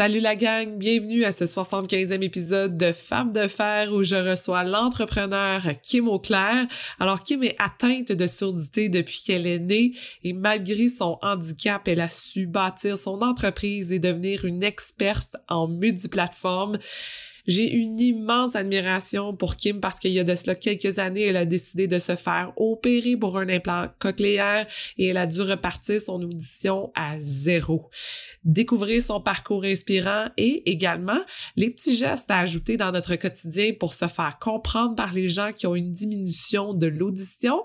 Salut la gang, bienvenue à ce 75e épisode de Femmes de fer où je reçois l'entrepreneur Kim Auclair. Alors Kim est atteinte de surdité depuis qu'elle est née et malgré son handicap, elle a su bâtir son entreprise et devenir une experte en multiplateforme. J'ai une immense admiration pour Kim parce qu'il y a de cela quelques années, elle a décidé de se faire opérer pour un implant cochléaire et elle a dû repartir son audition à zéro. Découvrir son parcours inspirant et également les petits gestes à ajouter dans notre quotidien pour se faire comprendre par les gens qui ont une diminution de l'audition.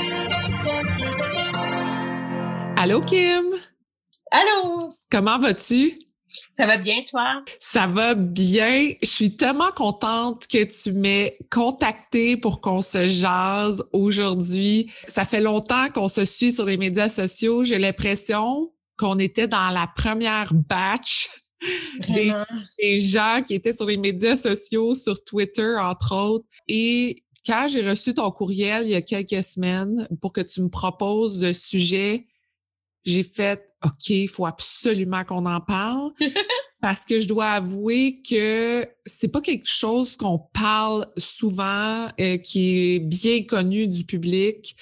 Allô Kim? Allô? Comment vas-tu? Ça va bien, toi? Ça va bien. Je suis tellement contente que tu m'aies contacté pour qu'on se jase aujourd'hui. Ça fait longtemps qu'on se suit sur les médias sociaux. J'ai l'impression qu'on était dans la première batch des, des, gens qui étaient sur les médias sociaux, sur Twitter, entre autres. Et quand j'ai reçu ton courriel il y a quelques semaines pour que tu me proposes de sujets j'ai fait OK, il faut absolument qu'on en parle parce que je dois avouer que c'est pas quelque chose qu'on parle souvent, euh, qui est bien connu du public.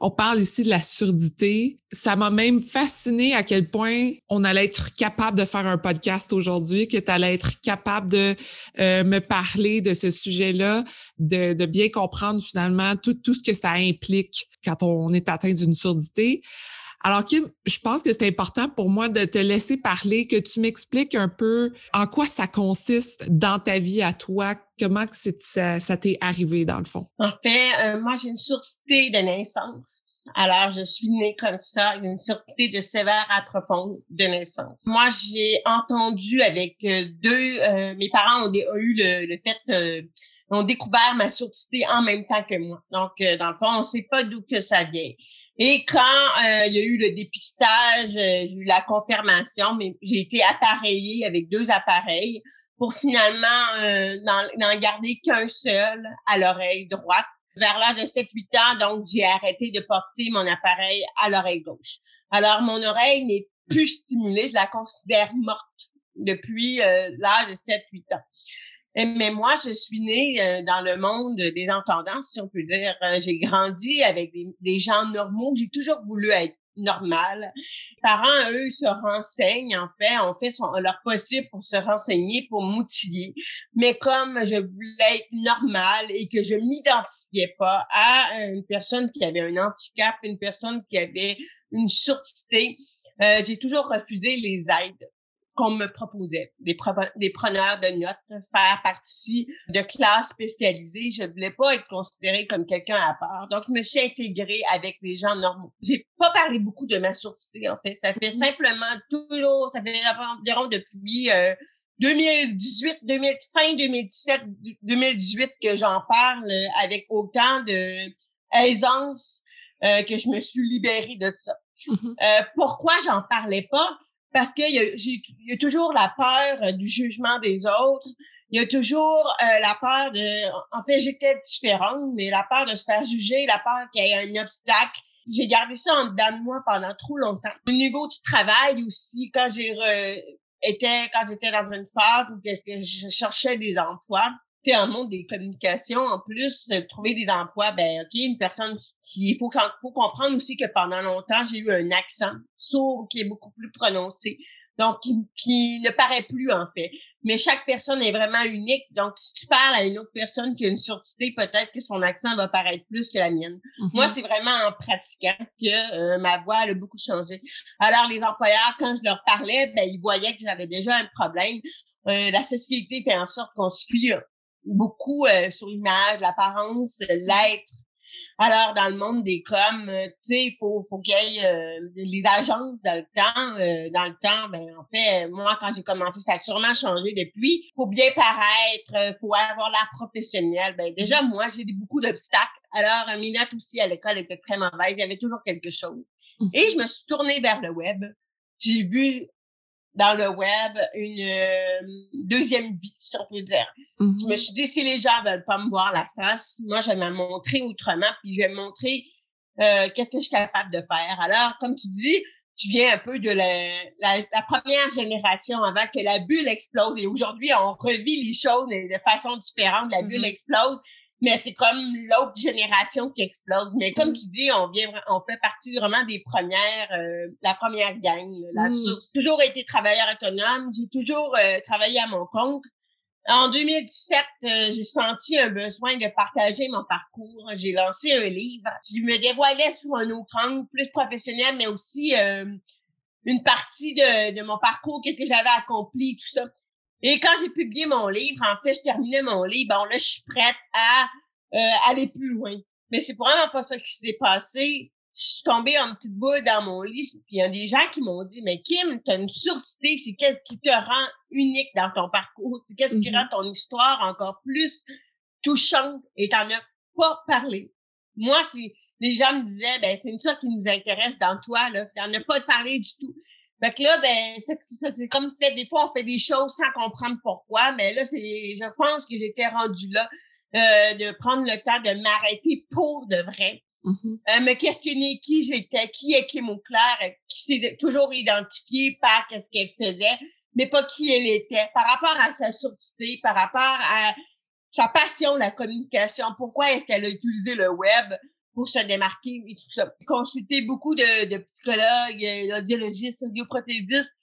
On parle ici de la surdité. Ça m'a même fasciné à quel point on allait être capable de faire un podcast aujourd'hui, que tu allais être capable de euh, me parler de ce sujet-là, de, de bien comprendre finalement tout, tout ce que ça implique quand on est atteint d'une surdité. Alors, Kim, je pense que c'est important pour moi de te laisser parler, que tu m'expliques un peu en quoi ça consiste dans ta vie à toi, comment que ça, ça t'est arrivé dans le fond? En fait, euh, moi, j'ai une surdité de naissance. Alors, je suis née comme ça, une surdité de sévère à profonde de naissance. Moi, j'ai entendu avec euh, deux, euh, mes parents ont, eu le, fait ont découvert ma surdité en même temps que moi. Donc, dans le fond, on ne sait pas d'où que ça vient. Et quand euh, il y a eu le dépistage, euh, j'ai eu la confirmation, mais j'ai été appareillée avec deux appareils pour finalement euh, n'en garder qu'un seul à l'oreille droite. Vers l'âge de 7-8 ans, donc j'ai arrêté de porter mon appareil à l'oreille gauche. Alors mon oreille n'est plus stimulée, je la considère morte depuis l'âge de 7-8 ans. Mais moi, je suis née euh, dans le monde des entendants, si on peut dire. Euh, j'ai grandi avec des, gens normaux. J'ai toujours voulu être normal. Les parents, eux, se renseignent, en fait, on fait leur possible pour se renseigner, pour m'outiller. Mais comme je voulais être normale et que je m'identifiais pas à une personne qui avait un handicap, une personne qui avait une surdité, euh, j'ai toujours refusé les aides qu'on me proposait, des, des preneurs de notes, faire partie de classes spécialisées. Je voulais pas être considérée comme quelqu'un à part. Donc, je me suis intégrée avec les gens normaux. J'ai pas parlé beaucoup de ma surdité, en fait. Ça fait mm-hmm. simplement toujours, ça fait environ depuis 2018, 2000, fin 2017, 2018 que j'en parle avec autant de aisance euh, que je me suis libérée de ça. Mm-hmm. Euh, pourquoi j'en parlais pas? Parce qu'il y, y, a toujours la peur euh, du jugement des autres. Il y a toujours euh, la peur de... En fait, j'étais différente, mais la peur de se faire juger, la peur qu'il y ait un obstacle. J'ai gardé ça en dedans de moi pendant trop longtemps. Au niveau du travail aussi, quand j'ai été, quand j'étais dans une phase où je cherchais des emplois, en monde des communications, en plus, trouver des emplois, ben, OK, une personne qui, il faut, faut comprendre aussi que pendant longtemps, j'ai eu un accent sourd qui est beaucoup plus prononcé. Donc, qui, ne paraît plus, en fait. Mais chaque personne est vraiment unique. Donc, si tu parles à une autre personne qui a une surdité, peut-être que son accent va paraître plus que la mienne. Moi, mm-hmm. c'est vraiment en pratiquant que euh, ma voix a beaucoup changé. Alors, les employeurs, quand je leur parlais, ben, ils voyaient que j'avais déjà un problème. Euh, la société fait en sorte qu'on se fie beaucoup euh, sur l'image, l'apparence, l'être. Alors, dans le monde des coms, euh, tu sais, il faut, faut qu'il y ait euh, les agences dans le temps. Euh, dans le temps, ben en fait, moi, quand j'ai commencé, ça a sûrement changé depuis. faut bien paraître, faut avoir l'air professionnel. Ben déjà, moi, j'ai beaucoup d'obstacles. Alors, mes notes aussi à l'école étaient très mauvaises. Il y avait toujours quelque chose. Et je me suis tournée vers le web. J'ai vu dans le web une euh, deuxième vie, si on peut dire. Je me mm-hmm. suis dit, si les gens veulent pas me voir la face, moi, je vais me montrer autrement, puis je vais me montrer euh, qu'est-ce que je suis capable de faire. Alors, comme tu dis, tu viens un peu de la, la, première génération avant que la bulle explose. Et aujourd'hui, on revit les choses de façon différente. La bulle explose mais c'est comme l'autre génération qui explose. Mais comme mm. tu dis, on vient, on fait partie vraiment des premières, euh, la première gang, la mm. source. J'ai toujours été travailleur autonome, j'ai toujours euh, travaillé à mon compte. En 2017, euh, j'ai senti un besoin de partager mon parcours. J'ai lancé un livre. Je me dévoilais sur un autre angle, plus professionnel, mais aussi une partie de, de mon parcours, qu'est-ce que j'avais accompli, tout ça. Et quand j'ai publié mon livre, en fait, je terminais mon livre, bon, là, je suis prête à euh, aller plus loin. Mais c'est vraiment pas ça qui s'est passé. Je suis tombée en petite boule dans mon lit, puis il y a des gens qui m'ont dit, mais Kim, tu as une surdité, c'est qu'est-ce qui te rend unique dans ton parcours, c'est qu'est-ce qui mm-hmm. rend ton histoire encore plus touchante, et t'en as pas parlé. Moi, si les gens me disaient, ben c'est ça qui nous intéresse dans toi, là, t'en as pas parlé du tout. Fait que là, ben, c'est comme fait, des fois, on fait des choses sans comprendre pourquoi, mais là, c'est, je pense que j'étais rendue là, euh, de prendre le temps de m'arrêter pour de vrai. Mm-hmm. euh, me questionner qui j'étais, qui est Kim Auclair, qui s'est toujours identifié par qu'est-ce qu'elle faisait, mais pas qui elle était, par rapport à sa surdité, par rapport à sa passion, la communication, pourquoi est-ce qu'elle a utilisé le web, pour se démarquer et tout ça? Consulter beaucoup de, de psychologues, euh, audiologistes, audioprothédistes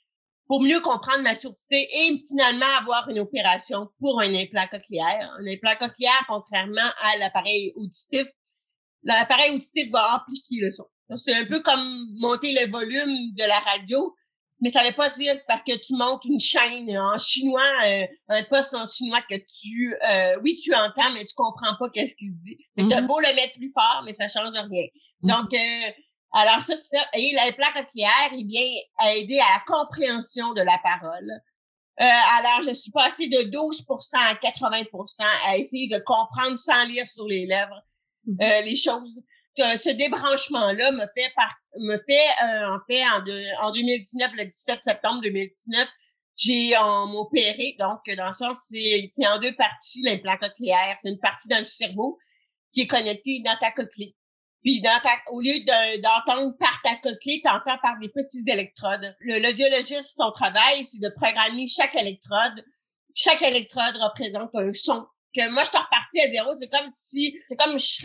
pour mieux comprendre ma surdité et finalement avoir une opération pour un implant cochléaire. Un implant cochléaire, contrairement à l'appareil auditif, l'appareil auditif va amplifier le son. C'est un peu comme monter le volume de la radio mais ça veut pas dire parce que tu montes une chaîne en chinois, euh, un poste en chinois que tu, euh, oui, tu entends, mais tu comprends pas qu'est-ce qu'il se dit. Tu as mm-hmm. beau le mettre plus fort, mais ça change rien. Mm-hmm. Donc, euh, alors ça, c'est ça. Et l'implant cochléaire, il vient aider à la compréhension de la parole. Euh, alors, je suis passée de 12% à 80% à essayer de comprendre sans lire sur les lèvres. Euh, les choses ce débranchement-là me fait par, me fait euh, en fait en, en 2019, le 17 septembre 2019, j'ai opéré. Donc, dans le sens, c'est en deux parties l'implant cochléaire. C'est une partie dans le cerveau qui est connectée dans ta cochlée. Puis dans ta, au lieu d'entendre par ta cochlée, tu entends par des petits électrodes. Le l'audiologiste, son travail, c'est de programmer chaque électrode. Chaque électrode représente un son. Que moi, je suis repartie à zéro. C'est comme si, c'est comme je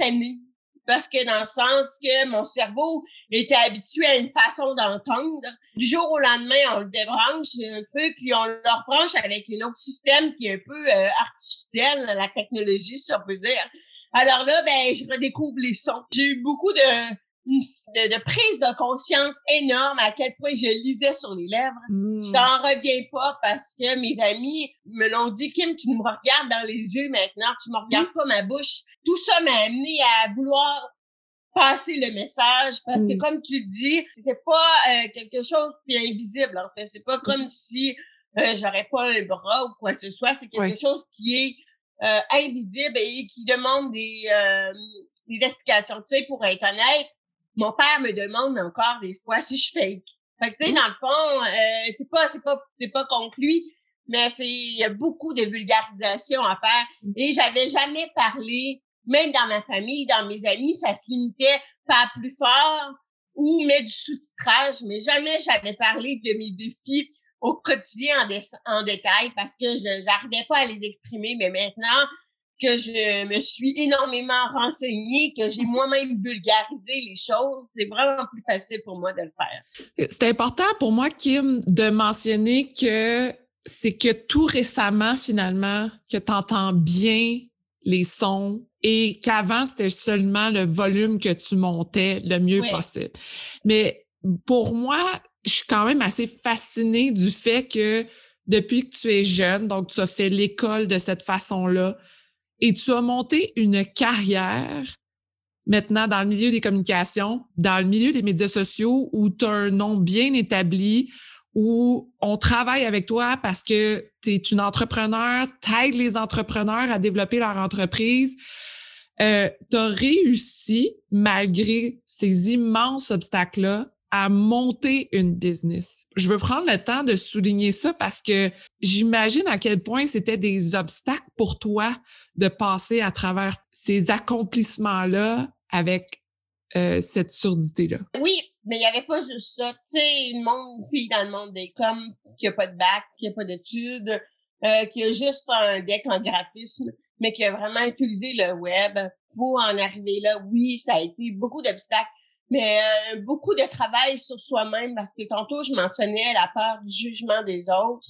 parce que dans le sens que mon cerveau était habitué à une façon d'entendre. Du jour au lendemain, on le débranche un peu, puis on le rebranche avec un autre système qui est un peu euh, artificiel, la technologie, si on peut dire. Alors là, ben, je redécouvre les sons. J'ai eu beaucoup de de, de, prise de conscience énorme à quel point je lisais sur les lèvres. Mmh. Je n'en reviens pas parce que mes amis me l'ont dit, Kim, tu me regardes dans les yeux maintenant, tu me regardes pas ma bouche. Tout ça m'a amené à vouloir passer le message parce que mmh. comme tu le dis, c'est pas euh, quelque chose qui est invisible en fait. C'est pas comme si euh, j'aurais pas un bras ou quoi que ce soit. C'est quelque chose qui est euh, invisible et qui demande des, euh, des explications. Tu sais, pour être honnête, mon père me demande encore des fois si je fake. Fait que, tu sais, dans le fond, euh, c'est pas, c'est pas, c'est pas conclu, mais c'est, il y a beaucoup de vulgarisation à faire. Mm. Et j'avais jamais parlé, même dans ma famille, dans mes amis, ça se limitait pas plus fort ou mettre du sous-titrage, mais jamais j'avais parlé de mes défis au quotidien en, en détail parce que je n'arrivais pas à les exprimer. Mais maintenant, que je me suis énormément renseignée, que j'ai moi-même vulgarisé les choses, c'est vraiment plus facile pour moi de le faire. C'est important pour moi, Kim, de mentionner que c'est que tout récemment, finalement, que tu entends bien les sons et qu'avant, c'était seulement le volume que tu montais le mieux possible. Mais pour moi, je suis quand même assez fascinée du fait que depuis que tu es jeune, donc tu as fait l'école de cette façon-là, et tu as monté une carrière maintenant dans le milieu des communications, dans le milieu des médias sociaux où tu as un nom bien établi, où on travaille avec toi parce que tu es une entrepreneur, t'aides les entrepreneurs à développer leur entreprise. Euh, tu as réussi, malgré ces immenses obstacles-là, à monter une business. Je veux prendre le temps de souligner ça parce que j'imagine à quel point c'était des obstacles pour toi de passer à travers ces accomplissements-là avec euh, cette surdité-là. Oui, mais il n'y avait pas juste ça. Tu sais, une monde, fille dans le monde des coms qui a pas de bac, qui a pas d'études, euh, qui a juste un deck en graphisme, mais qui a vraiment utilisé le web pour en arriver là. Oui, ça a été beaucoup d'obstacles mais euh, beaucoup de travail sur soi-même parce que tantôt je mentionnais la peur du jugement des autres,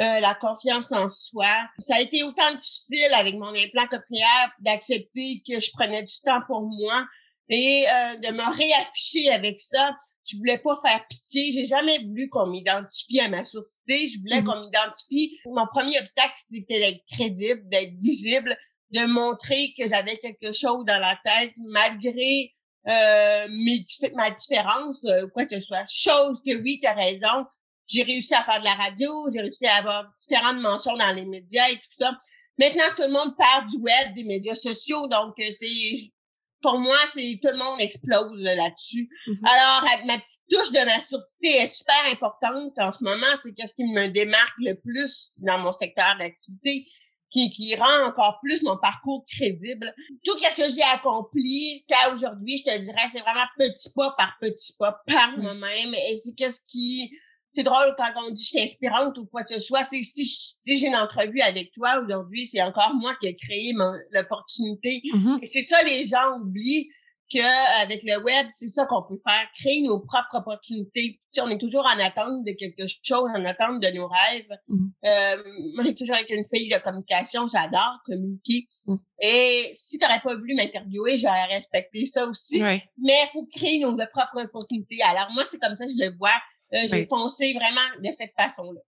euh, la confiance en soi. Ça a été autant difficile avec mon implant cochléaire d'accepter que je prenais du temps pour moi et euh, de me réafficher avec ça. Je voulais pas faire pitié. J'ai jamais voulu qu'on m'identifie à ma surdité. Je voulais mmh qu'on m'identifie. Mon premier obstacle, c'était d'être crédible, d'être visible, de montrer que j'avais quelque chose dans la tête malgré euh, mes, ma différence, euh, quoi que ce soit. Chose que oui, tu as raison. J'ai réussi à faire de la radio, j'ai réussi à avoir différentes mentions dans les médias et tout ça. Maintenant, tout le monde parle du web, des médias sociaux, donc euh, c'est pour moi, c'est tout le monde explose là-dessus. Mm-hmm. Alors, ma petite touche de ma surdité est super importante en ce moment. C'est qu'est-ce qui me démarque le plus dans mon secteur d'activité qui, qui rend encore plus mon parcours crédible. Tout ce que j'ai accompli qu'à aujourd'hui, je te dirais, c'est vraiment petit pas par petit pas par mm. moi-même. Et c'est qu'est-ce qui... C'est drôle quand on dit je suis inspirante ou quoi que ce soit. C'est si, si j'ai une entrevue avec toi aujourd'hui, c'est encore moi qui ai créé l'opportunité. Mm-hmm. Et c'est ça les gens oublient avec le web, c'est ça qu'on peut faire, créer nos propres opportunités. Si on est toujours en attente de quelque chose, en attente de nos rêves. Mm. Euh, moi, j'ai toujours été une fille de communication, j'adore communiquer. Mm. Et si tu n'aurais pas voulu m'interviewer, j'aurais respecté ça aussi. Mais il faut créer nos propres opportunités. Alors moi, c'est comme ça que je le vois. Euh, j'ai foncé vraiment de cette façon-là.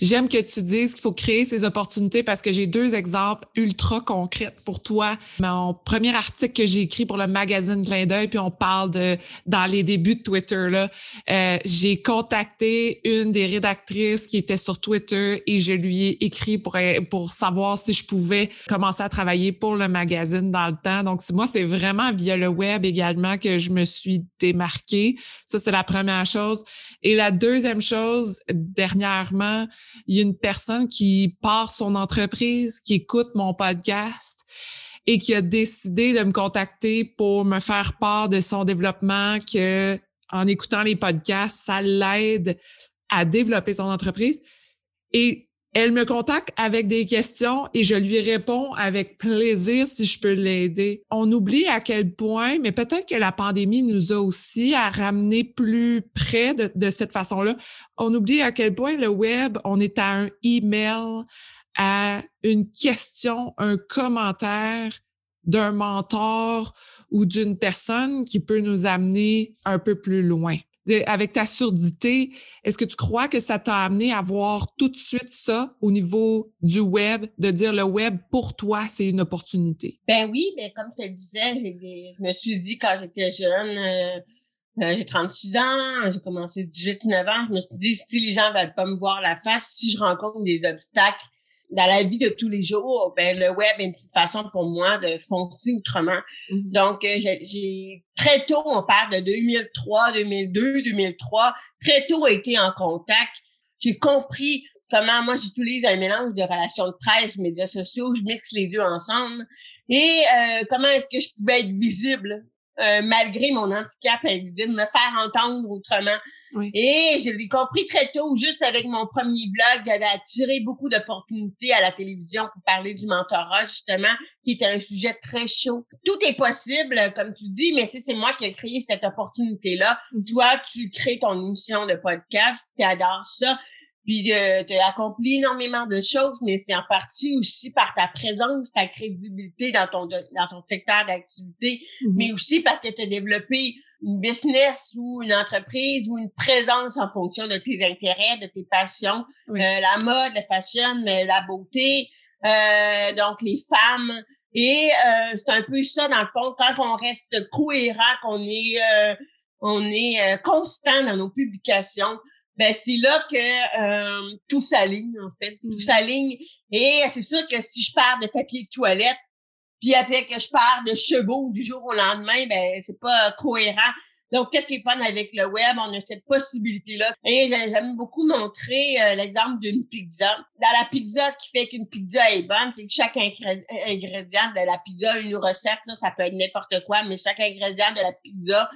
J'aime que tu dises qu'il faut créer ces opportunités parce que j'ai deux exemples ultra concrets pour toi. Mon premier article que j'ai écrit pour le magazine Clin d'œil, puis on parle de dans les débuts de Twitter là, euh, j'ai contacté une des rédactrices qui était sur Twitter et je lui ai écrit pour pour savoir si je pouvais commencer à travailler pour le magazine dans le temps. Donc moi c'est vraiment via le web également que je me suis démarquée. Ça c'est la première chose. Et la deuxième chose dernièrement il y a une personne qui part son entreprise, qui écoute mon podcast et qui a décidé de me contacter pour me faire part de son développement que en écoutant les podcasts, ça l'aide à développer son entreprise. Et elle me contacte avec des questions et je lui réponds avec plaisir si je peux l'aider. On oublie à quel point, mais peut-être que la pandémie nous a aussi à ramener plus près de, cette façon-là. On oublie à quel point le web, on est à un email, à une question, un commentaire d'un mentor ou d'une personne qui peut nous amener un peu plus loin avec ta surdité, est-ce que tu crois que ça t'a amené à voir tout de suite ça au niveau du web, de dire le web pour toi, c'est une opportunité? Ben oui, ben comme je te disais, je me suis dit quand j'étais jeune, euh, euh, j'ai 36 ans, j'ai commencé 18-9 ans, je me suis dit si les gens veulent pas me voir la face, si je rencontre des obstacles, dans la vie de tous les jours, ben, le web est une façon pour moi de foncer autrement. Mm-hmm. Donc, euh, j'ai très tôt, on parle de 2003, 2002, 2003, très tôt été en contact. J'ai compris comment moi j'utilise un mélange de relations de presse, médias sociaux, je mixe les deux ensemble. Et euh, comment est-ce que je pouvais être visible? Euh, malgré mon handicap invisible, me faire entendre autrement. Et je l'ai compris très tôt, juste avec mon premier blog, j'avais attiré beaucoup d'opportunités à la télévision pour parler du mentorat, justement, qui était un sujet très chaud. Tout est possible, comme tu dis, mais c'est moi qui ai créé cette opportunité-là. Mm. Toi, tu crées ton émission de podcast, tu adores ça. Puis euh, tu as accompli énormément de choses, mais c'est en partie aussi par ta présence, ta crédibilité dans ton dans ton secteur d'activité, mm-hmm. mais aussi parce que tu as développé une business ou une entreprise ou une présence en fonction de tes intérêts, de tes passions, euh, la mode, la fashion, la beauté, euh, donc les femmes, Et euh, c'est un peu ça, dans le fond, quand on reste cohérent, qu'on est, euh, on est euh, constant dans nos publications, ben c'est là que tout s'aligne, en fait. Tout mmh. s'aligne. Et c'est sûr que si je parle de papier de toilette, puis après que je parle de chevaux du jour au lendemain, ben c'est pas cohérent. Donc, qu'est-ce qui est fun avec le web? On a cette possibilité-là. Et j'aime beaucoup montrer euh, l'exemple d'une pizza. Dans la pizza qui fait qu'une pizza est bonne, c'est que chaque ingrédient de la pizza, une recette, là, ça peut être n'importe quoi, mais chaque ingrédient de la pizza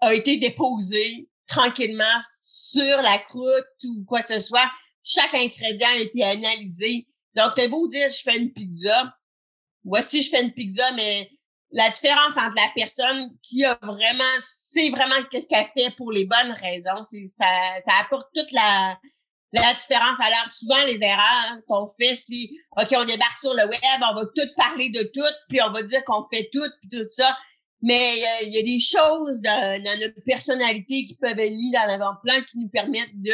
a été déposé tranquillement sur la croûte ou quoi que ce soit. Chaque ingrédient a été analysé. Donc, t'es beau dire, je fais une pizza. Voici, je fais une pizza, mais la différence entre la personne qui a vraiment, sait vraiment qu'est-ce qu'elle fait pour les bonnes raisons, c'est, ça, ça apporte toute la, la différence. Alors, souvent, les erreurs qu'on fait, c'est, OK, on débarque sur le web, on va tout parler de tout, puis on va dire qu'on fait tout, puis tout ça. Mais il y, a des choses dans, notre personnalité qui peuvent être mises dans l'avant-plan qui nous permettent de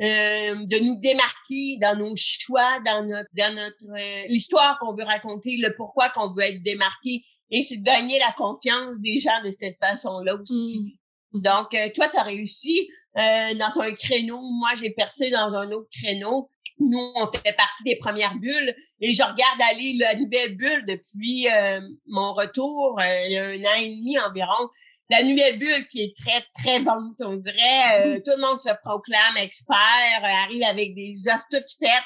euh, de nous démarquer dans nos choix, dans notre dans notre euh, l'histoire qu'on veut raconter, le pourquoi qu'on veut être démarqué. Et c'est de gagner la confiance des gens de cette façon-là aussi. Mmh. Donc, euh, toi, tu as réussi euh, dans un créneau. Moi, j'ai percé dans un autre créneau. Nous, on fait partie des premières bulles. Et je regarde aller la nouvelle bulle depuis euh, mon retour, il y a un an et demi environ. La nouvelle bulle qui est très, très bonne, on dirait. Mmh. Tout le monde se proclame expert, arrive avec des offres toutes faites.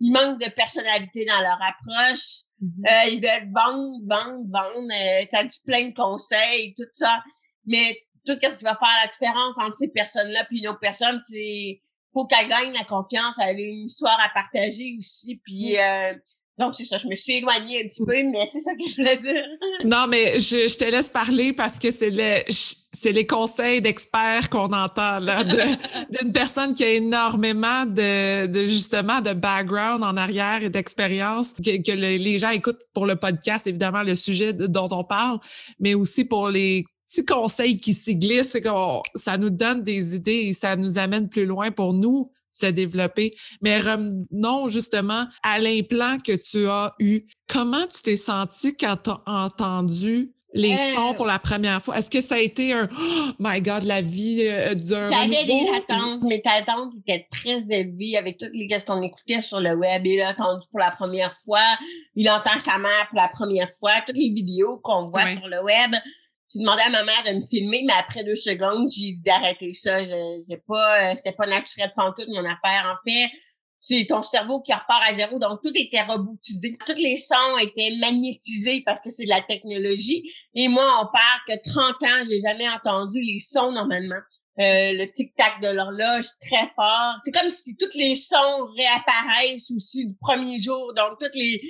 Il manque de personnalité dans leur approche. Mm-hmm. Euh, ils veulent vendre, vendre, vendre. Euh, T'as dit plein de conseils, tout ça. Mais tout ce qui va faire la différence entre ces personnes-là puis une autre personne, c'est faut qu'elle gagne la confiance, elle a une histoire à partager aussi. Puis mm. euh, donc, c'est ça, je me suis éloignée un petit peu, mais c'est ça que je voulais dire. non, mais je, je, te laisse parler parce que c'est le, c'est les conseils d'experts qu'on entend là, d'une personne qui a énormément de, de, justement de background en arrière et d'expérience que, que les gens écoutent pour le podcast, évidemment, le sujet dont on parle, mais aussi pour les petits conseils qui s'y glissent, ça nous donne des idées et ça nous amène plus loin pour nous se développer. Mais revenons justement à l'implant que tu as eu. Comment tu t'es senti quand tu as entendu les euh, sons pour la première fois? Est-ce que ça a été un oh my God, la vie euh, d'un. J'avais des attentes, mais tes attentes étaient très élevées avec toutes les questions qu'on écoutait sur le web. Il a entendu pour la première fois, il entend sa mère pour la première fois, toutes les vidéos qu'on voit sur le web. J'ai demandé à ma mère de me filmer, mais après deux secondes, j'ai dit d'arrêter ça. J'ai pas, euh, c'était pas naturel pantoute mon affaire. En fait, c'est ton cerveau qui repart à zéro. Donc, tout était robotisé. Tous les sons étaient magnétisés parce que c'est de la technologie. Et moi, on parle que 30 ans, j'ai jamais entendu les sons normalement. Euh, le tic-tac de l'horloge très fort. C'est comme si tous les sons réapparaissent aussi du premier jour. Donc, toutes les,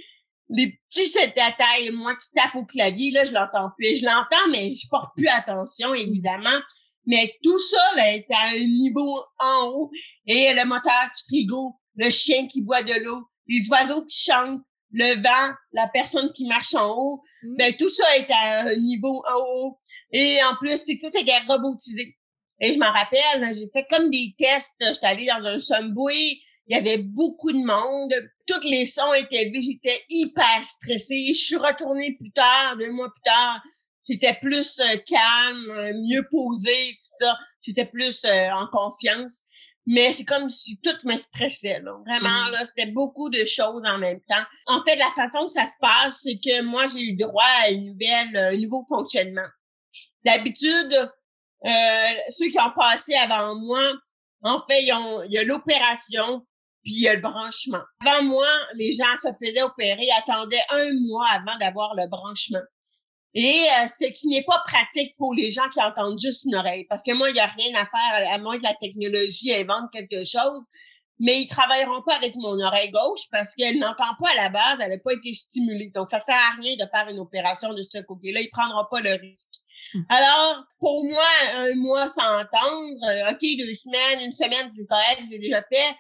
les petits taille moi qui tape au clavier, là, je l'entends plus. Je l'entends, mais je porte plus attention, évidemment. Mais tout ça là, est à un niveau en haut. Et le moteur du frigo, le chien qui boit de l'eau, les oiseaux qui chantent, le vent, la personne qui marche en haut, mmh. ben tout ça est à un niveau en haut. Et en plus, c'est tout est robotisé. Et je m'en rappelle, j'ai fait comme des tests. J'étais allée dans un subway, il y avait beaucoup de monde. Tous les sons étaient élevés. J'étais hyper stressée. Je suis retournée plus tard, deux mois plus tard. J'étais plus euh, calme, euh, mieux posée, tout ça. J'étais plus euh, en confiance. Mais c'est comme si tout me stressait. Là. Vraiment, mmh. là, c'était beaucoup de choses en même temps. En fait, la façon que ça se passe, c'est que moi, j'ai eu droit à une nouvelle, un nouveau fonctionnement. D'habitude, ceux qui ont passé avant moi, en fait, ils ont, il y a l'opération, puis il y a le branchement. Avant moi, les gens se faisaient opérer, attendaient un mois avant d'avoir le branchement. Et euh, ce qui n'est pas pratique pour les gens qui entendent juste une oreille. Parce que moi, il n'y a rien à faire à moins que la technologie invente quelque chose. Mais ils travailleront pas avec mon oreille gauche parce qu'elle n'entend pas à la base, elle n'a pas été stimulée. Donc, ça sert à rien de faire une opération de ce côté-là. Ils prendront pas le risque. Mmh. Alors, pour moi, un mois sans entendre, euh, OK, deux semaines, une semaine, c'est correct, j'ai déjà fait.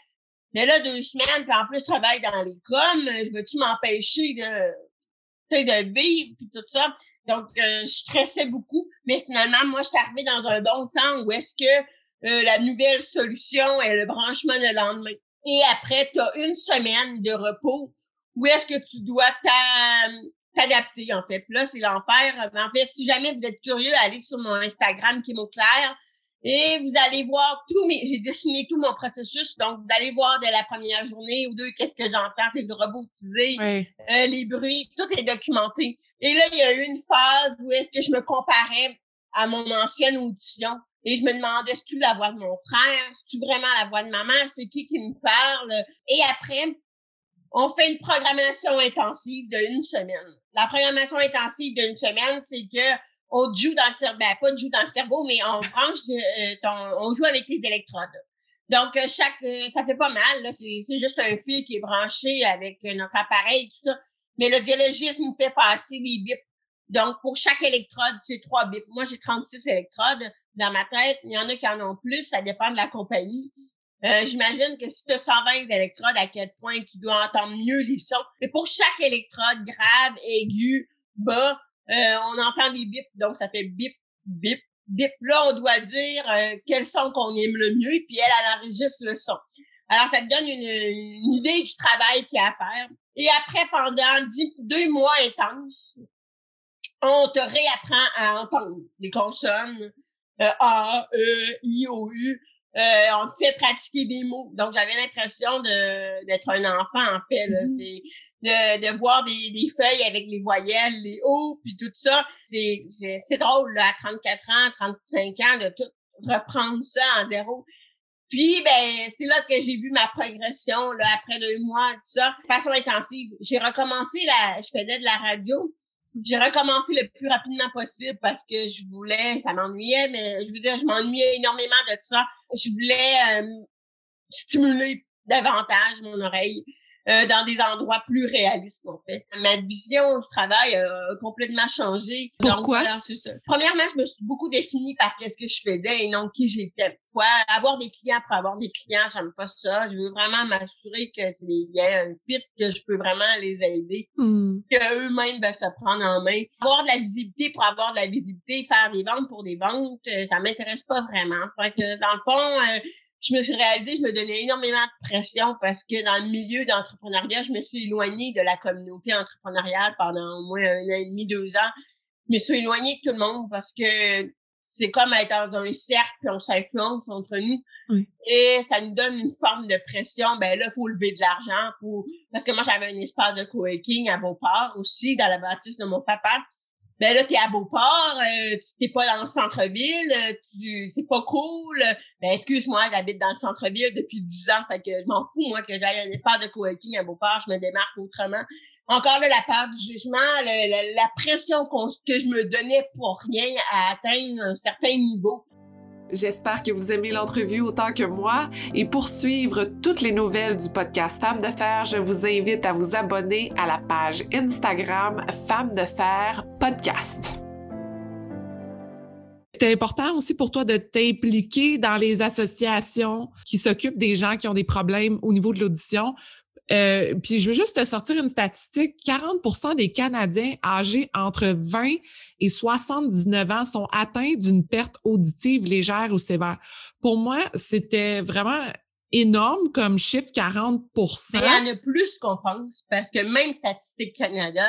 Mais là, deux semaines, puis en plus, je travaille dans les coms, je veux-tu m'empêcher de, de vivre, puis tout ça? Donc, euh, je stressais beaucoup. Mais finalement, moi, je suis arrivée dans un bon temps où est-ce que euh, la nouvelle solution est le branchement le lendemain. Et après, tu as une semaine de repos où est-ce que tu dois t'adapter, en fait. Puis là, c'est l'enfer. En fait, si jamais vous êtes curieux, allez sur mon Instagram clair et vous allez voir tout mes, j'ai dessiné tout mon processus. Donc, vous allez voir de la première journée ou deux, qu'est-ce que j'entends, c'est le robotisé, euh, les bruits, tout est documenté. Et là, il y a eu une phase où est-ce que je me comparais à mon ancienne audition. Et je me demandais, est-ce tu la voix de mon frère? Est-ce tu vraiment la voix de ma mère? C'est qui qui me parle? Et après, on fait une programmation intensive d'une semaine. La programmation intensive d'une semaine, c'est que on joue dans le cerveau, ben, pas joue dans le cerveau, mais on branche, euh, on joue avec les électrodes. Donc, euh, chaque, euh, ça fait pas mal, là. C'est juste un fil qui est branché avec notre appareil, tout ça. Mais le biologiste nous fait passer les bips. Donc, pour chaque électrode, c'est trois bips. Moi, j'ai 36 électrodes dans ma tête. Il y en a qui en ont plus, ça dépend de la compagnie. J'imagine que si tu as 120 électrodes, à quel point tu dois entendre mieux les sons. Mais pour chaque électrode grave, aigu, bas, euh, on entend des bips, donc ça fait bip, bip, bip. Là, on doit dire euh, quel son qu'on aime le mieux, puis elle, elle enregistre le son. Alors, ça te donne une, idée du travail qu'il y a à faire. Et après, pendant deux mois intenses, on te réapprend à entendre les consonnes euh, A, E, I, O, U. on te fait pratiquer des mots. Donc, j'avais l'impression d'être un enfant, en fait. Là. Mm-hmm de, de voir des, des, feuilles avec les voyelles, les hauts, puis tout ça. C'est, drôle, là, à 34 ans, 35 ans, de tout reprendre ça en zéro. Puis, ben, c'est là que j'ai vu ma progression, là, après deux mois, tout ça, de façon intensive. J'ai recommencé la, je faisais de la radio. J'ai recommencé le plus rapidement possible parce que je voulais, ça m'ennuyait, mais je veux dire, je m'ennuyais énormément de ça. Je voulais euh, stimuler davantage mon oreille. Euh, dans des endroits plus réalistes, en fait. Ma vision du travail a complètement changé. Pourquoi? Premièrement, je me suis beaucoup définie par qu'est-ce que je faisais et non qui j'étais. Fois, avoir des clients pour avoir des clients, j'aime pas ça. Je veux vraiment m'assurer que il y a un fit, que je peux vraiment les aider, mmh. que eux-mêmes vont se prendre en main. Avoir de la visibilité pour avoir de la visibilité, faire des ventes pour des ventes, euh, ça m'intéresse pas vraiment. Fait que dans le fond, euh, je me suis réalisé, je me donnais énormément de pression parce que dans le milieu d'entrepreneuriat, je me suis éloignée de la communauté entrepreneuriale pendant au moins un an et demi, deux ans. Je me suis éloignée de tout le monde parce que c'est comme être dans un cercle puis on s'influence entre nous. Et ça nous donne une forme de pression. Ben là, il faut lever de l'argent pour parce que moi j'avais un espace de coworking à Beauport aussi dans la bâtisse de mon papa ben là, t'es à Beauport, euh, tu t'es pas dans le centre-ville, euh, tu c'est pas cool. Ben excuse-moi, j'habite dans le centre-ville depuis dix ans, fait que je m'en fous, moi, que j'aille un espace de coworking à Beauport, je me démarque autrement. Encore là, la part du jugement, la, pression que je me donnais pour rien à atteindre un certain niveau. J'espère que vous aimez l'entrevue autant que moi et pour suivre toutes les nouvelles du podcast Femmes de Fer, je vous invite à vous abonner à la page Instagram Femmes de Fer Podcast. C'était important aussi pour toi de t'impliquer dans les associations qui s'occupent des gens qui ont des problèmes au niveau de l'audition euh, puis je veux juste te sortir une statistique. 40% des Canadiens âgés entre 20 et 79 ans sont atteints d'une perte auditive légère ou sévère. Pour moi, c'était vraiment énorme comme chiffre, 40 Il y en a plus qu'on pense parce que même Statistique Canada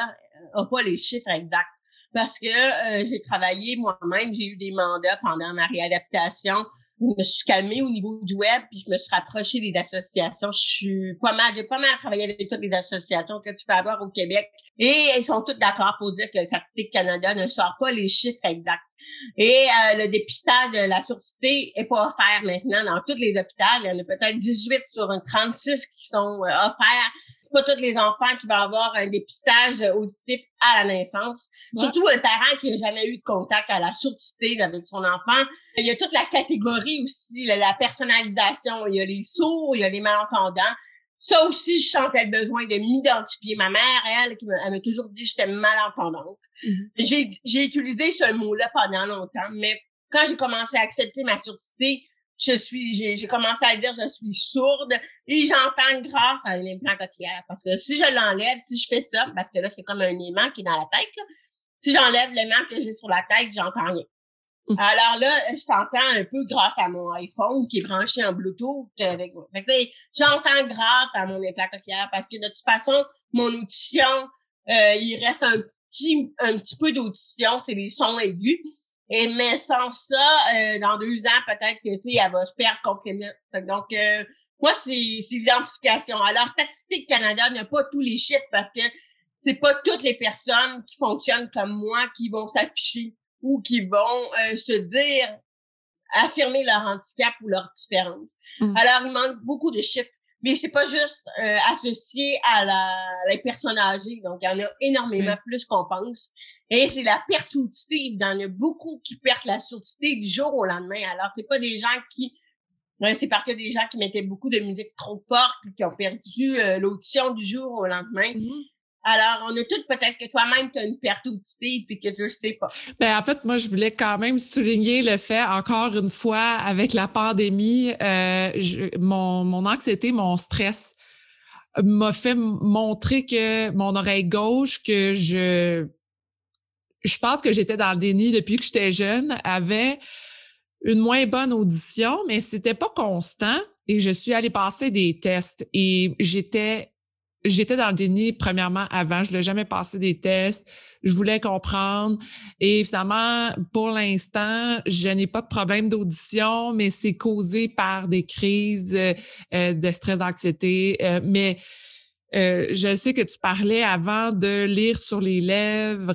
n'a euh, pas les chiffres exacts. Parce que euh, j'ai travaillé moi-même, j'ai eu des mandats pendant ma réadaptation je me suis calmée au niveau du web, puis je me suis rapprochée des associations. Je suis pas mal, j'ai pas mal travaillé avec toutes les associations que tu peux avoir au Québec. Et ils sont toutes d'accord pour dire que le Statistique Canada ne sort pas les chiffres exacts. Et euh, le dépistage de la surdité est pas offert maintenant dans tous les hôpitaux. Il y en a peut-être 18 sur 36 qui sont euh, offerts. C'est pas tous les enfants qui vont avoir un dépistage auditif à la naissance. Surtout un parent qui n'a jamais eu de contact à la surdité avec son enfant. Il y a toute la catégorie aussi, la, personnalisation. Il y a les sourds, il y a les malentendants. Ça aussi, je sentais le besoin de m'identifier. Ma mère, elle, elle m'a toujours dit que j'étais malentendante. Mm-hmm. J'ai utilisé ce mot-là pendant longtemps, mais quand j'ai commencé à accepter ma surdité, je suis, j'ai commencé à dire je suis sourde et j'entends grâce à l'implant cochléaire. Parce que si je l'enlève, si je fais ça, parce que là, c'est comme un aimant qui est dans la tête, si j'enlève l'aimant que j'ai sur la tête, j'entends rien. Alors là, je t'entends un peu grâce à mon iPhone qui est branché en Bluetooth avec moi. j'entends grâce à mon implant cochléaire parce que de toute façon, mon audition, euh, il reste un petit, un petit peu d'audition, c'est les sons aigus. Et mais sans ça, euh, dans deux ans, peut-être que tu elle va se perdre complètement. Donc, euh, moi, c'est l'identification. Alors, Statistique Canada n'a pas tous les chiffres parce que c'est pas toutes les personnes qui fonctionnent comme moi qui vont s'afficher ou qui vont se dire affirmer leur handicap ou leur différence. Mmh. Alors, il manque beaucoup de chiffres. Mais c'est pas juste euh, associé à la, les personnes âgées. Donc, il y en a énormément mmh. plus qu'on pense. Et c'est la perte auditive. Il y en a beaucoup qui perdent la surdité du jour au lendemain. Alors, c'est pas des gens qui... c'est parce que des gens qui mettaient beaucoup de musique trop forte et qui ont perdu euh, l'audition du jour au lendemain. Mmh. Alors, on a toutes peut-être que toi-même, tu as une perte auditive puis que tu ne sais pas. Ben, en fait, moi, je voulais quand même souligner le fait, encore une fois, avec la pandémie, euh, mon, mon anxiété, mon stress m'a fait montrer que mon oreille gauche, que je, je pense que j'étais dans le déni depuis que j'étais jeune, avait une moins bonne audition, mais c'était pas constant. Et je suis allée passer des tests et j'étais j'étais dans le déni, premièrement, avant. Je voulais jamais passer des tests. Je voulais comprendre. Et finalement, pour l'instant, je n'ai pas de problème d'audition, mais c'est causé par des crises euh, de stress, d'anxiété. Euh, mais euh, je sais que tu parlais avant de lire sur les lèvres,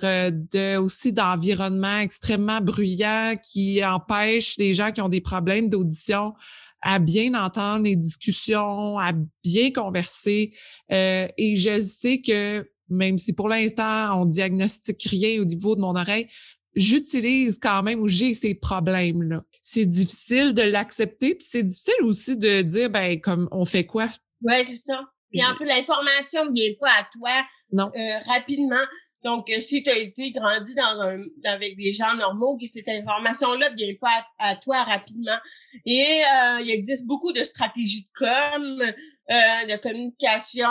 aussi d'environnement extrêmement bruyant qui empêche les gens qui ont des problèmes d'audition à bien entendre les discussions, à bien converser. Euh, et je sais que même si pour l'instant on diagnostique rien au niveau de mon oreille, j'utilise quand même ou j'ai ces problèmes-là. C'est difficile de l'accepter, puis c'est difficile aussi de dire ben comme on fait quoi? Oui, c'est ça. Puis en plus, l'information ne vient pas à toi non. Euh, rapidement. Donc, euh, si tu as été grandi dans un, avec des gens normaux, que cette information-là ne vient pas à, toi rapidement. Et euh, il existe beaucoup de stratégies de com, euh, de communication,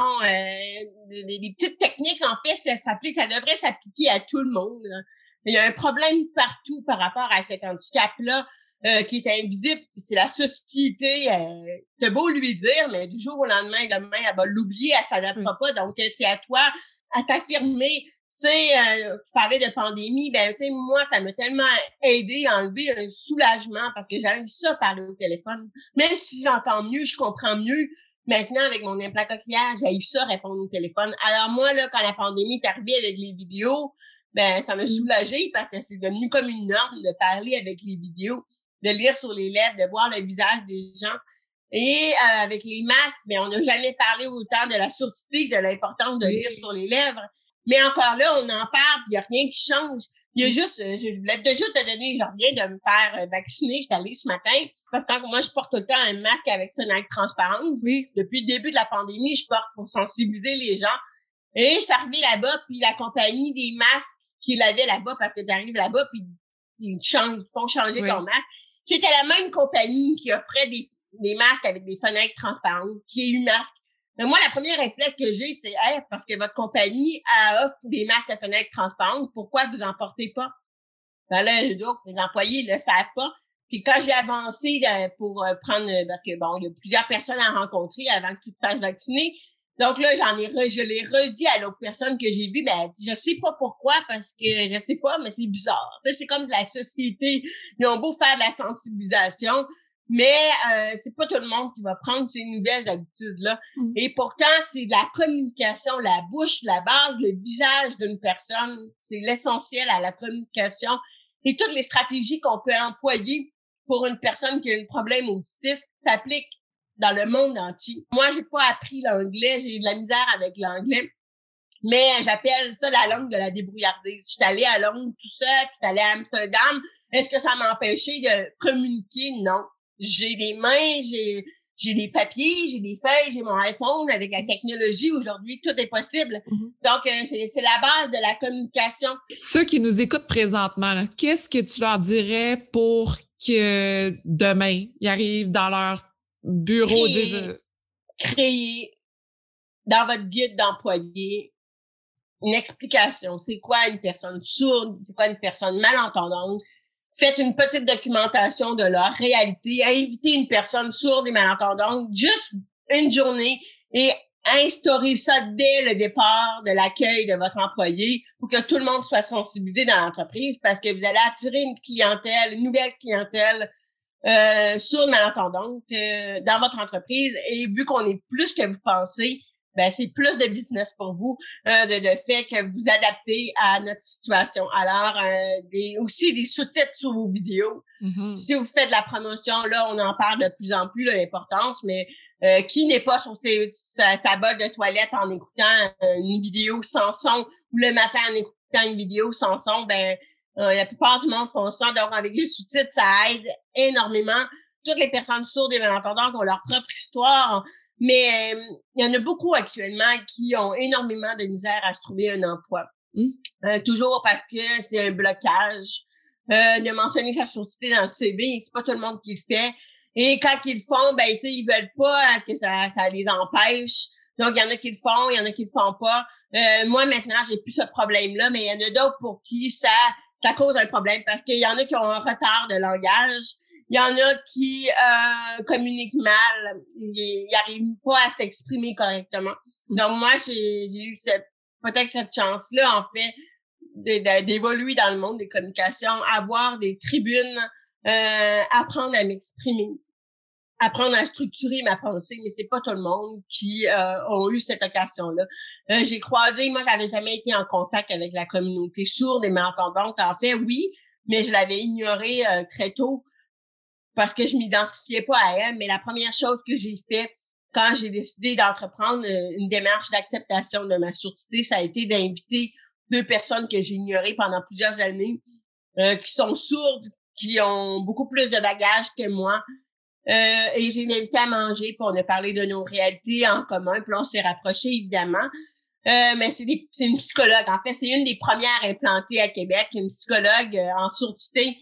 des, petites techniques, en fait, ça s'applique, ça devrait s'appliquer à tout le monde. Il y a un problème partout par rapport à cet handicap-là. qui est invisible, c'est la société, euh, beau lui dire, mais du jour au lendemain, demain, elle va l'oublier, elle s'adaptera pas. Donc, c'est à toi à t'affirmer tu sais, euh, tu parlais de pandémie, ben, tu sais, moi, ça m'a tellement aidé à enlever un soulagement parce que j'aime ça parler au téléphone. Même si j'entends mieux, je comprends mieux. Maintenant, avec mon implant cochléaire, j'ai ça répondre au téléphone. Alors moi, là, quand la pandémie est arrivée avec les vidéos, ben, ça m'a mmh. soulagé parce que c'est devenu comme une norme de parler avec les vidéos, de lire sur les lèvres, de voir le visage des gens. Et euh, avec les masques, ben, on n'a jamais parlé autant de la surdité, de l'importance de lire sur les lèvres. Mais encore là, on en parle, il n'y a rien qui change. Il y a juste, euh, je voulais déjà te donner, je reviens de me faire euh, vacciner, je suis allée ce matin. Parce que moi, je porte tout le temps un masque avec fenêtre transparente. Oui. Depuis le début de la pandémie, je porte pour sensibiliser les gens. Et je suis arrivée là-bas, puis la compagnie des masques qu'il avait là-bas, parce que tu arrives là-bas, puis ils, changent, font changer ton masque. C'était la même compagnie qui offrait des, des masques avec des fenêtres transparentes, qui est eu masque mais moi, la première réflexe que j'ai, c'est hey, parce que votre compagnie a offre des marques à fenêtres transparentes, pourquoi vous en portez pas? Ben là, dis, oh, les employés ne le savent pas. Puis quand j'ai avancé euh, pour euh, prendre, euh, parce que bon, il y a plusieurs personnes à rencontrer avant que tu te fasses vacciner. Donc là, j'en ai je l'ai redit à l'autre personne que j'ai vue, ben, je sais pas pourquoi, parce que je sais pas, mais c'est bizarre. c'est comme de la société. Ils ont beau faire de la sensibilisation. Mais euh, c'est pas tout le monde qui va prendre ces nouvelles habitudes-là. Mmh. Et pourtant, c'est la communication, la bouche, la base, le visage d'une personne. C'est l'essentiel à la communication. Et toutes les stratégies qu'on peut employer pour une personne qui a un problème auditif s'appliquent dans le monde entier. Moi, j'ai pas appris l'anglais, j'ai eu de la misère avec l'anglais. Mais j'appelle ça la langue de la débrouillardise. Je suis allée à Londres tout seul, puis je allée à Amsterdam. Est-ce que ça m'a empêché de communiquer? Non j'ai des mains, j'ai j'ai des papiers, j'ai des feuilles, j'ai mon iPhone. Avec la technologie aujourd'hui, tout est possible. Mm-hmm. Donc, euh, c'est la base de la communication. Ceux qui nous écoutent présentement, qu'est-ce que tu leur dirais pour que demain, ils arrivent dans leur bureau? Créer, créer dans votre guide d'employé une explication. C'est quoi une personne sourde? C'est quoi une personne malentendante? Faites une petite documentation de leur réalité, invitez une personne sourde et malentendante juste une journée et instaurer ça dès le départ de l'accueil de votre employé pour que tout le monde soit sensibilisé dans l'entreprise parce que vous allez attirer une clientèle, une nouvelle clientèle euh, sur malentendante euh, dans votre entreprise. Et vu qu'on est plus que vous pensez, ben c'est plus de business pour vous, euh, de, de fait que vous adaptez à notre situation. Alors, euh, des, aussi des sous-titres sur vos vidéos. Mhm. Si vous faites de la promotion, là, on en parle de plus en plus, l'importance, mais euh, qui n'est pas sur ses, sa, sa bolle de toilette en écoutant euh, une vidéo sans son ou le matin en écoutant une vidéo sans son, ben euh, la plupart du monde font ça. Donc, avec les sous-titres, ça aide énormément. Toutes les personnes sourdes et malentendantes ont leur propre histoire, mais euh, il y en a beaucoup actuellement qui ont énormément de misère à se trouver un emploi. Mm. Euh, toujours parce que c'est un blocage. Euh, de mentionner sa surdité dans le CV, c'est pas tout le monde qui le fait. Et quand ils le font, ben, ils veulent pas hein, que ça, ça les empêche. Donc, il y en a qui le font, il y en a qui le font pas. Euh, moi, maintenant, j'ai plus ce problème-là, mais il y en a d'autres pour qui ça, ça cause un problème parce qu'il y en a qui ont un retard de langage. Il y en a qui euh, communiquent mal. Ils n'arrivent pas à s'exprimer correctement. Donc, moi, j'ai eu cette- peut-être cette chance-là, en fait, d'évoluer dans le monde des communications, avoir des tribunes, euh, apprendre à m'exprimer, apprendre à structurer ma pensée, mais c'est pas tout le monde qui euh, ont eu cette occasion-là. Euh, j'ai croisé, moi, j'avais jamais été en contact avec la communauté sourde et malentendante. En fait, oui, mais je l'avais ignoré euh, très tôt parce que je m'identifiais pas à elle. Mais la première chose que j'ai fait quand j'ai décidé d'entreprendre euh, une démarche d'acceptation de ma surdité, ça a été d'inviter deux personnes que j'ai ignorées pendant plusieurs années, euh, qui sont sourdes, qui ont beaucoup plus de bagages que moi. Euh, et j'ai invité à manger pour on a parlé de nos réalités en commun. Puis on s'est rapprochés, évidemment. Euh, mais c'est des- une psychologue. En fait, c'est une des premières implantées à Québec, une psychologue euh, en surdité.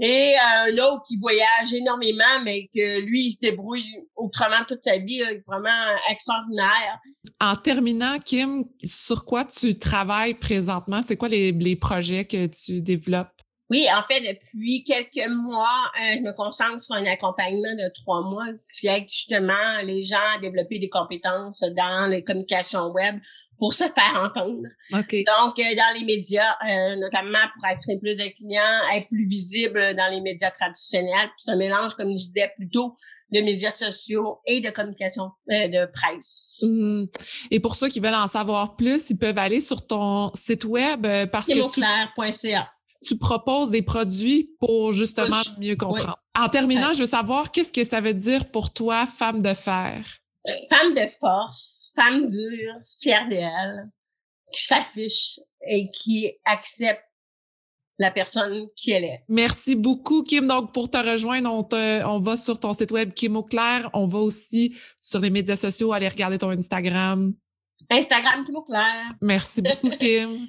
Et euh, un autre qui voyage énormément, mais que lui, il se débrouille autrement toute sa vie, là, vraiment extraordinaire. En terminant, Kim, sur quoi tu travailles présentement? C'est quoi les, les projets que tu développes? Oui, en fait, depuis quelques mois, euh, je me concentre sur un accompagnement de trois mois qui aide justement les gens à développer des compétences dans les communications web pour se faire entendre. OK. Donc, euh, dans les médias, euh, notamment pour attirer plus de clients, être plus visible dans les médias traditionnels. Un mélange, comme je disais, plutôt de médias sociaux et de communication euh, de presse. Hum. Et pour ceux qui veulent en savoir plus, ils peuvent aller sur ton site web euh, parce que tu proposes des produits pour justement mieux comprendre. En terminant, je veux savoir qu'est-ce que ça veut dire pour toi, femme de fer? Femme de force, femme dure, fière d'elle, qui s'affiche et qui accepte la personne qui elle est. Merci beaucoup, Kim. Donc, pour te rejoindre, on, te- on va sur ton site web Kim Auclair. On va aussi sur les médias sociaux aller regarder ton Instagram. Instagram Kim Auclair. Merci beaucoup, Kim.